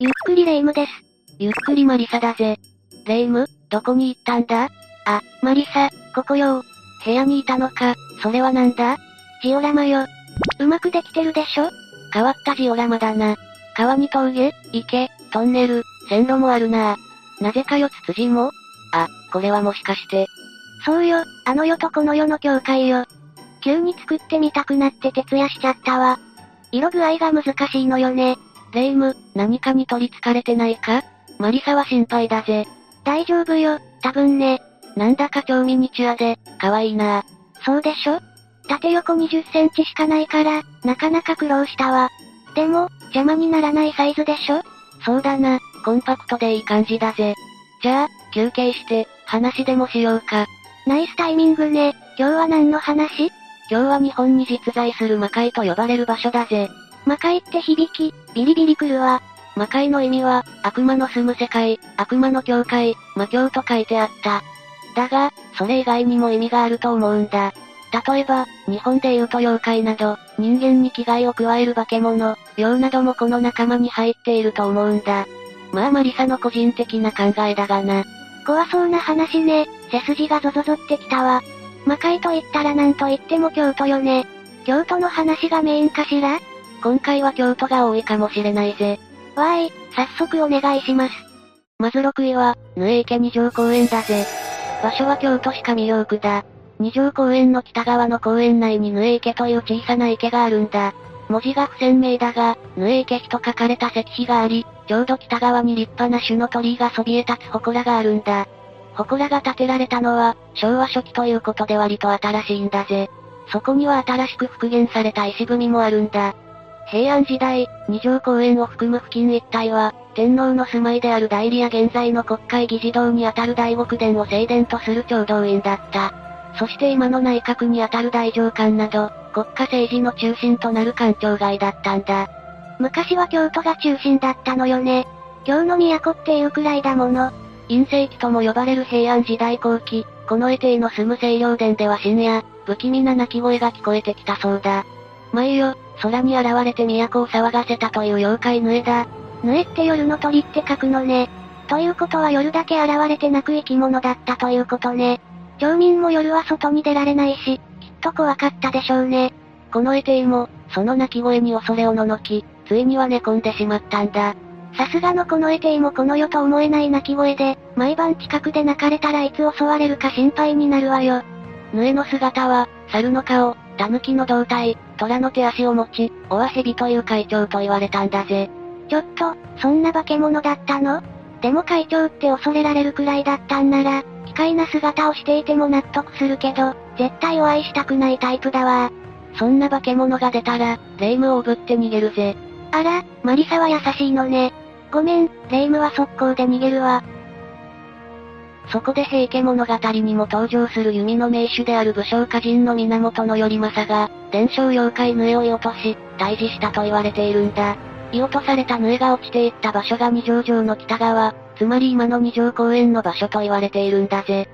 ゆっくりレ夢ムです。ゆっくりマリサだぜ。レ夢？ム、どこに行ったんだ？あ、マリサ、ここよ部屋にいたのか、それはなんだ？ジオラマよ。うまくできてるでしょ？変わったジオラマだな。川に峠、池、トンネル、線路もあるななぜかよつつじもあ、これはもしかして。そうよ、あの世とこの世の境界よ。急に作ってみたくなって徹夜しちゃったわ。色具合が難しいのよね。レイム、何かに取り憑かれてないか？マリサは心配だぜ。大丈夫よ、多分ね。なんだか超ミニチュアで、可愛いなそうでしょ？縦横20センチしかないから、なかなか苦労したわ。でも、邪魔にならないサイズでしょ？そうだな、コンパクトでいい感じだぜ。じゃあ、休憩して、話でもしようか。ナイスタイミングね。今日は何の話？今日は日本に実在する魔界と呼ばれる場所だぜ。魔界って響き、ビリビリくるわ。魔界の意味は、悪魔の住む世界、悪魔の境界、魔境と書いてあった。だが、それ以外にも意味があると思うんだ。例えば、日本で言うと妖怪など、人間に危害を加える化け物、妖などもこの仲間に入っていると思うんだ。まあマリサの個人的な考えだがな。怖そうな話ね。背筋がゾゾゾってきたわ。魔界と言ったらなんと言っても京都よね。京都の話がメインかしら？今回は京都が多いかもしれないぜ。わーい、早速お願いします。まず6位は、ヌエ池二条公園だぜ。場所は京都市上京区だ。二条公園の北側の公園内にヌエ池という小さな池があるんだ。文字が不鮮明だが、ヌエ池と書かれた石碑があり、ちょうど北側に立派な種の鳥居がそびえ立つ祠があるんだ。祠が建てられたのは、昭和初期ということで割と新しいんだぜ。そこには新しく復元された石踏みもあるんだ。平安時代、二条公園を含む付近一帯は、天皇の住まいである代理や現在の国会議事堂にあたる大極殿を正殿とする共同院だった。そして今の内閣にあたる大上官など、国家政治の中心となる官庁街だったんだ。昔は京都が中心だったのよね。京の都っていうくらいだもの。陰世期とも呼ばれる平安時代後期、この絵帝の住む清涼殿では深夜、不気味な鳴き声が聞こえてきたそうだ。前よ、空に現れて都を騒がせたという妖怪ヌエだ。ヌエって夜の鳥って書くのね。ということは夜だけ現れて鳴く生き物だったということね。町民も夜は外に出られないし、きっと怖かったでしょうね。この絵帝も、その鳴き声に恐れをののき、ついには寝込んでしまったんだ。さすがのこのエテイもこの世と思えない鳴き声で、毎晩近くで泣かれたらいつ襲われるか心配になるわよ。ヌエの姿は、猿の顔、狸の胴体、虎の手足を持ち、オワヘビという会長と言われたんだぜ。ちょっと、そんな化け物だったの？でも会長って恐れられるくらいだったんなら、奇怪な姿をしていても納得するけど、絶対お会いしたくないタイプだわ。そんな化け物が出たら、レイムをおぶって逃げるぜ。あら、マリサは優しいのね。ごめん、レイムは速攻で逃げるわ。そこで平家物語にも登場する弓の名手である武将歌人の源頼政が、伝承妖怪ヌエを追い落とし、退治したと言われているんだ。居落とされたヌエが落ちていった場所が二条城の北側、つまり今の二条公園の場所と言われているんだぜ。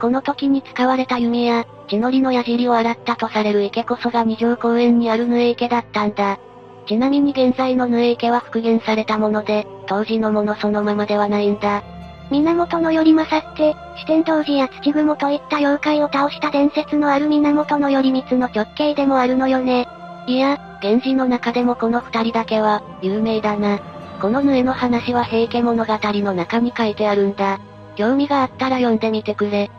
この時に使われた弓や、血のりの矢尻を洗ったとされる池こそが二条公園にあるヌエ池だったんだ。ちなみに現在のヌエ池は復元されたもので、当時のものそのままではないんだ。源頼政って、四天童寺や土雲といった妖怪を倒した伝説のある源頼光の直系でもあるのよね。いや、源氏の中でもこの二人だけは、有名だな。このヌエの話は平家物語の中に書いてあるんだ。興味があったら読んでみてくれ。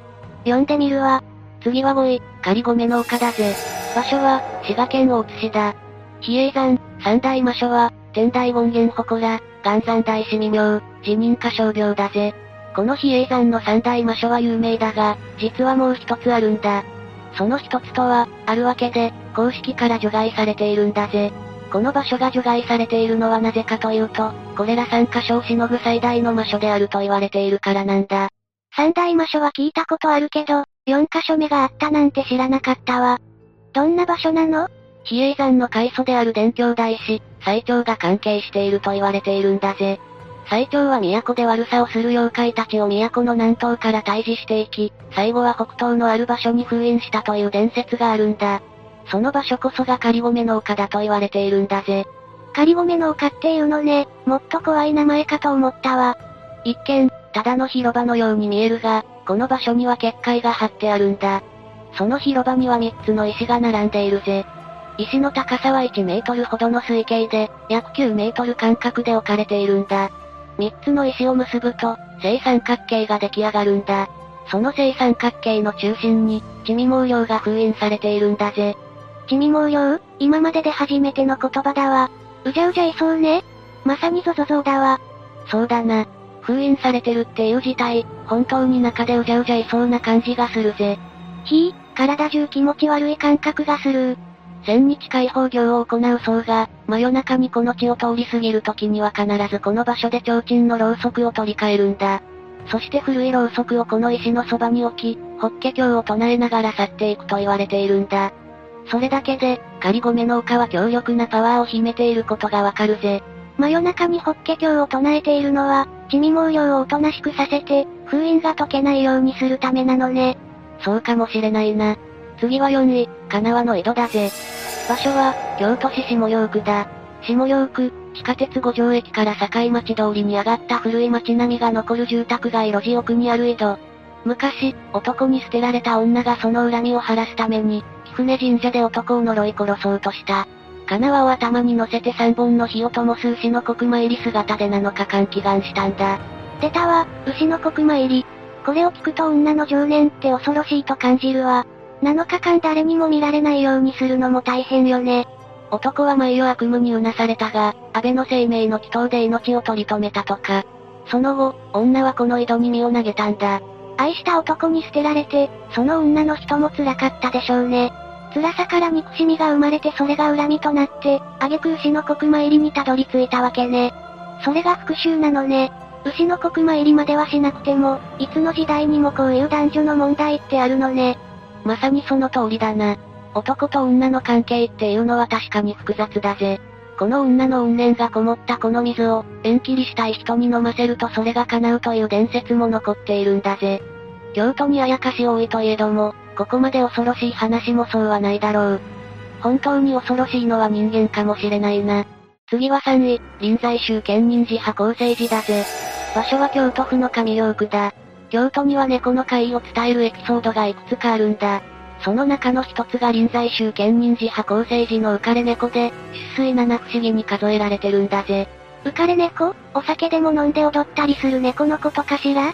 読んでみるわ。次は5位、仮米の丘だぜ。場所は、滋賀県大津市だ。比叡山、三大魔所は、天台権現祠、元山大師未明、辞任歌唱病だぜ。この比叡山の三大魔所は有名だが、実はもう一つあるんだ。その一つとは、あるわけで、公式から除外されているんだぜ。この場所が除外されているのはなぜかというと、これら三箇所をしのぐ最大の魔所であると言われているからなんだ。三大魔所は聞いたことあるけど、四箇所目があったなんて知らなかったわ。どんな場所なの？比叡山の開祖である伝教大師、最長が関係していると言われているんだぜ。最長は都で悪さをする妖怪たちを都の南東から退治していき、最後は北東のある場所に封印したという伝説があるんだ。その場所こそが仮米の丘だと言われているんだぜ。仮米農家っていうのね、もっと怖い名前かと思ったわ。一見、ただの広場のように見えるが、この場所には結界が張ってあるんだ。その広場には3つの石が並んでいるぜ。石の高さは1メートルほどの水系で、約9メートル間隔で置かれているんだ。3つの石を結ぶと、正三角形が出来上がるんだ。その正三角形の中心に、地味毛量が封印されているんだぜ。地味毛量今までで初めての言葉だわ。うじゃうじゃいそうね。まさにゾゾゾだわ。そうだな。封印されてるっていう事態、本当に中でうじゃうじゃいそうな感じがするぜ。ひぃ、体中気持ち悪い感覚がする。千日解放業を行う僧が、真夜中にこの地を通り過ぎる時には必ずこの場所で提灯のろうそくを取り替えるんだ。そして古いろうそくをこの石のそばに置き、法華経を唱えながら去っていくと言われているんだ。それだけで、仮米農家は強力なパワーを秘めていることがわかるぜ。真夜中に法華経を唱えているのは、地味毛量をおとなしくさせて、封印が解けないようにするためなのね。そうかもしれないな。次は4位、金輪の井戸だぜ。場所は、京都市下陽区だ。下陽区、地下鉄五条駅から境町通りに上がった古い町並みが残る住宅街路地奥にある井戸。昔、男に捨てられた女がその恨みを晴らすために、貴船神社で男を呪い殺そうとした。金輪を頭に乗せて三本の火を灯す牛の国参り姿で7日間祈願したんだ。出たわ、牛の国参り。これを聞くと女の情念って恐ろしいと感じるわ。7日間誰にも見られないようにするのも大変よね。男は毎夜悪夢にうなされたが、安倍の生命の祈祷で命を取り留めたとか。その後、女はこの井戸に身を投げたんだ。愛した男に捨てられて、その女の人も辛かったでしょうね。辛さから憎しみが生まれてそれが恨みとなって、挙句牛の国参りにたどり着いたわけね。それが復讐なのね。牛の国参りまではしなくても、いつの時代にもこういう男女の問題ってあるのね。まさにその通りだな。男と女の関係っていうのは確かに複雑だぜ。この女の怨念がこもったこの水を、縁切りしたい人に飲ませるとそれが叶うという伝説も残っているんだぜ。京都にあやかし多いといえども、ここまで恐ろしい話もそうはないだろう。本当に恐ろしいのは人間かもしれないな。次は3位、臨済宗建仁寺派構成寺だぜ。場所は京都府の上陽区だ。京都には猫の会を伝えるエピソードがいくつかあるんだ。その中の一つが臨済宗建仁寺派構成寺の浮かれ猫で、出水七不思議に数えられてるんだぜ。浮かれ猫？お酒でも飲んで踊ったりする猫のことかしら？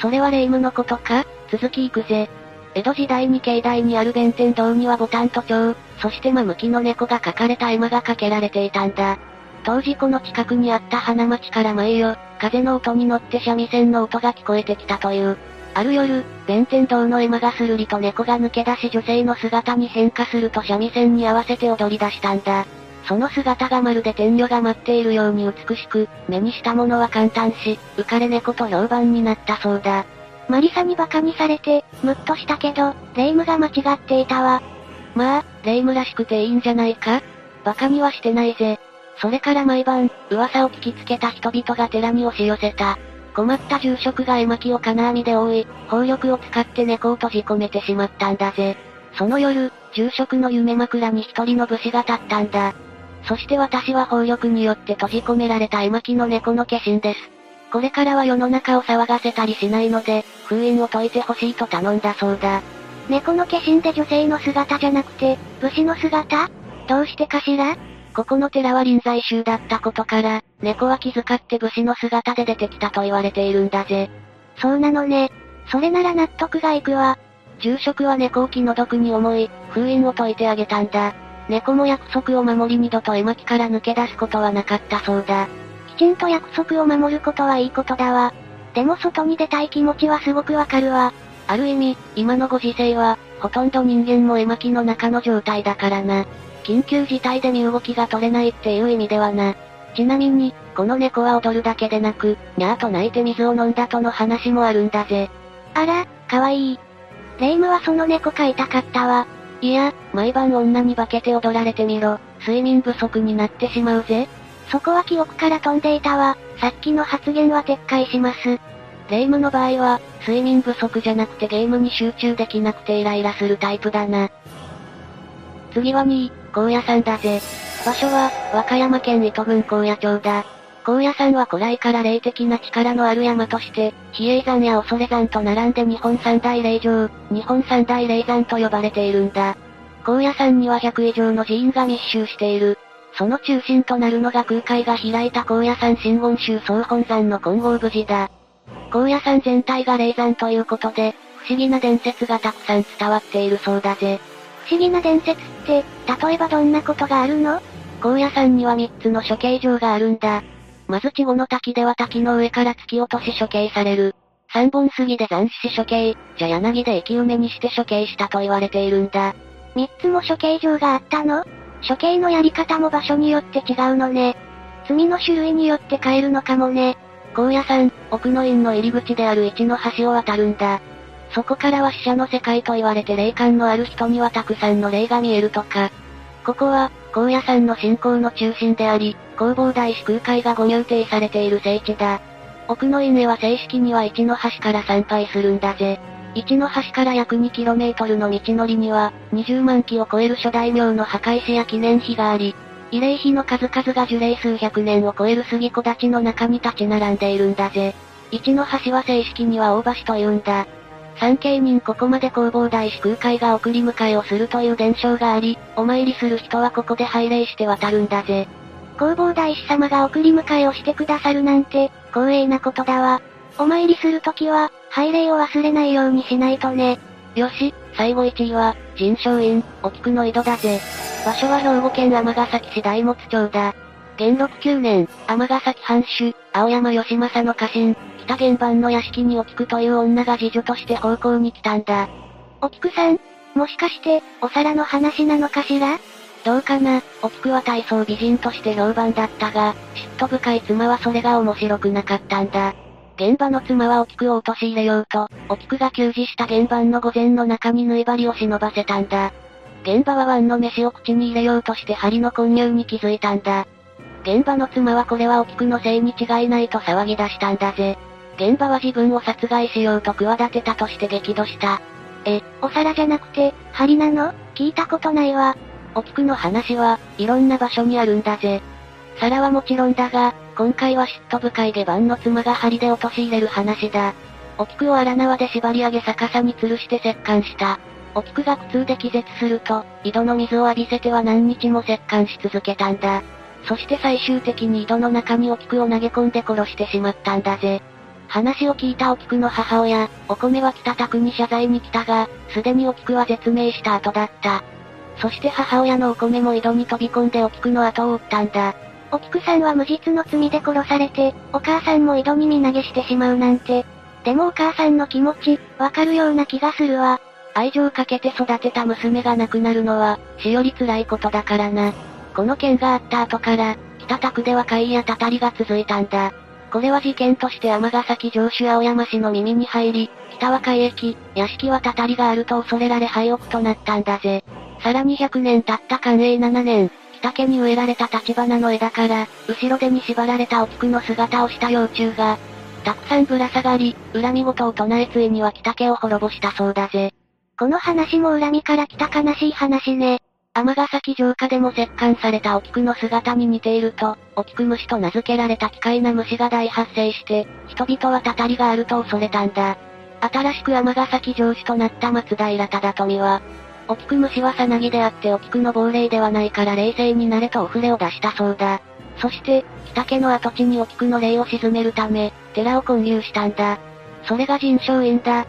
それは霊夢のことか？続き行くぜ。江戸時代に境内にある弁天堂にはボタンと蝶、そして真向きの猫が描かれた絵馬がかけられていたんだ。当時この近くにあった花町から毎夜、風の音に乗って三味線の音が聞こえてきたという。ある夜、弁天堂の絵馬がするりと猫が抜け出し女性の姿に変化すると三味線に合わせて踊り出したんだ。その姿がまるで天女が待っているように美しく、目にしたものは簡単し、浮かれ猫と評判になったそうだ。マリサに馬鹿にされて、ムッとしたけど、霊夢が間違っていたわ。まあ、霊夢らしくていいんじゃないか？馬鹿にはしてないぜ。それから毎晩、噂を聞きつけた人々が寺に押し寄せた。困った住職が絵巻を金網で覆い、砲力を使って猫を閉じ込めてしまったんだぜ。その夜、住職の夢枕に一人の武士が立ったんだ。そして私は砲力によって閉じ込められた絵巻の猫の化身です。これからは世の中を騒がせたりしないので、封印を解いてほしいと頼んだそうだ。猫の化身で女性の姿じゃなくて、武士の姿？どうしてかしら？ここの寺は臨済宗だったことから、猫は気遣って武士の姿で出てきたと言われているんだぜ。そうなのね。それなら納得がいくわ。住職は猫を気の毒に思い、封印を解いてあげたんだ。猫も約束を守り二度と絵巻から抜け出すことはなかったそうだ。きちんと約束を守ることはいいことだわ。でも外に出たい気持ちはすごくわかるわ。ある意味、今のご時世は、ほとんど人間も絵巻の中の状態だからな。緊急事態で身動きが取れないっていう意味ではな。ちなみに、この猫は踊るだけでなく、にゃーと泣いて水を飲んだとの話もあるんだぜ。あら、かわいい。レイムはその猫飼いたかったわ。いや、毎晩女に化けて踊られてみろ。睡眠不足になってしまうぜ。そこは記憶から飛んでいたわ。さっきの発言は撤回します。レイムの場合は、睡眠不足じゃなくてゲームに集中できなくてイライラするタイプだな。次は2位、高野山だぜ。場所は、和歌山県糸郡高野町だ。高野山は古来から霊的な力のある山として、比叡山や恐山と並んで日本三大霊場、日本三大霊山と呼ばれているんだ。高野山には100以上の寺院が密集している。その中心となるのが空海が開いた高野山真言宗総本山の金剛無寺だ。高野山全体が霊山ということで、不思議な伝説がたくさん伝わっているそうだぜ。不思議な伝説って、例えばどんなことがあるの？高野山には3つの処刑場があるんだ。まず地後の滝では滝の上から突き落とし処刑される。三本杉で斬死し処刑、じゃ柳で生き埋めにして処刑したと言われているんだ。3つも処刑場があったの？処刑のやり方も場所によって違うのね。罪の種類によって変えるのかもね。高野山、奥の院の入り口である一の橋を渡るんだ。そこからは死者の世界と言われて霊感のある人にはたくさんの霊が見えるとか。ここは、高野山の信仰の中心であり、弘法大師空海がご入廷されている聖地だ。奥の院へは正式には一の橋から参拝するんだぜ。一の橋から約 2km の道のりには、20万基を超える諸大名の墓石や記念碑があり、慰霊碑の数々が樹齢数百年を超える杉木立の中に立ち並んでいるんだぜ。一の橋は正式には大橋と言うんだ。三景人ここまで弘法大師空海が送り迎えをするという伝承があり、お参りする人はここで拝礼して渡るんだぜ。弘法大師様が送り迎えをしてくださるなんて、光栄なことだわ。お参りするときは、拝礼を忘れないようにしないとね。よし、最後1位は、神正院、沖久の井戸だぜ。場所は兵庫県尼崎市大本町だ。元禄9年、尼崎藩主、青山義政の家臣、北原版の屋敷に沖久という女が次女として奉公に来たんだ。沖久さんもしかして、お皿の話なのかしら？どうかな、沖久は体操美人として評判だったが、嫉妬深い妻はそれが面白くなかったんだ。現場の妻は沖久を陥れようと、沖久が給仕した現場の御前の中に縫い針を忍ばせたんだ。現場はワンの飯を口に入れようとして針の混入に気づいたんだ。現場の妻はこれは沖久のせいに違いないと騒ぎ出したんだぜ。現場は自分を殺害しようと企てたとして激怒した。え、お皿じゃなくて、針なの？聞いたことないわ。沖久の話は、いろんな場所にあるんだぜ。皿はもちろんだが、今回は嫉妬深い下番の妻が針で陥れる話だ。沖久を荒縄で縛り上げ逆さに吊るして折檻した。沖久が苦痛で気絶すると、井戸の水を浴びせては何日も折檻し続けたんだ。そして最終的に井戸の中に沖久を投げ込んで殺してしまったんだぜ。話を聞いた沖久の母親、お米は北宅に謝罪に来たが、すでに沖久は絶命した後だった。そして母親のお米も井戸に飛び込んで沖久の後を追ったんだ。沖久さんは無実の罪で殺されて、お母さんも井戸に身投げしてしまうなんて。でもお母さんの気持ち、わかるような気がするわ。愛情かけて育てた娘が亡くなるのは、死より辛いことだからな。この件があった後から、北宅では会やたたりが続いたんだ。これは事件として尼崎城主青山氏の耳に入り、北は海域、屋敷はたたりがあると恐れられ廃屋となったんだぜ。さらに100年経った寛永7年、北家に植えられた立花の枝から、後ろ手に縛られたお菊の姿をした幼虫が、たくさんぶら下がり、恨み事を唱えついには北家を滅ぼしたそうだぜ。この話も恨みから来た悲しい話ね。尼崎城下でも折檻されたお菊の姿に似ていると、お菊虫と名付けられた奇怪な虫が大発生して、人々はたたりがあると恐れたんだ。新しく尼崎城主となった松平忠富は、お菊虫はさなぎであってお菊の亡霊ではないから冷静になれとお触れを出したそうだ。そして、北家の跡地にお菊の霊を鎮めるため、寺を建立したんだ。それが神正院だ。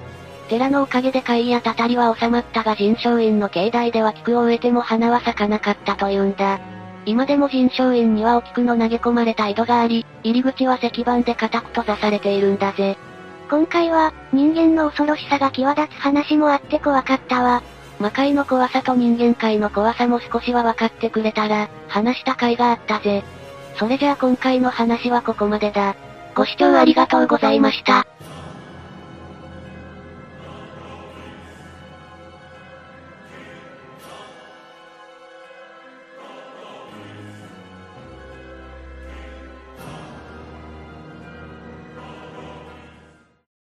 寺のおかげで怪異やたたりは収まったが神正院の境内では菊を植えても花は咲かなかったというんだ。今でも神正院にはお菊の投げ込まれた井戸があり、入り口は石板で固く閉ざされているんだぜ。今回は、人間の恐ろしさが際立つ話もあって怖かったわ。魔界の怖さと人間界の怖さも少しは分かってくれたら、話した甲斐があったぜ。それじゃあ今回の話はここまでだ。ご視聴ありがとうございました。